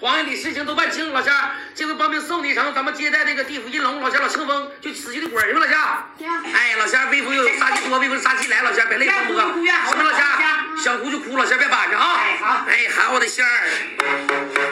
皇上的事情都办清楚了，是。这回帮兵送你一程，咱们接待那个地府阴龙老乡老清风，就死去的鬼不行，老乡。哎，老乡，微服又有杀气多，微服杀气来，老乡，别累，着哥。什么老乡？想哭就哭，老乡别板着啊。哎，好。哎，喊我的仙儿。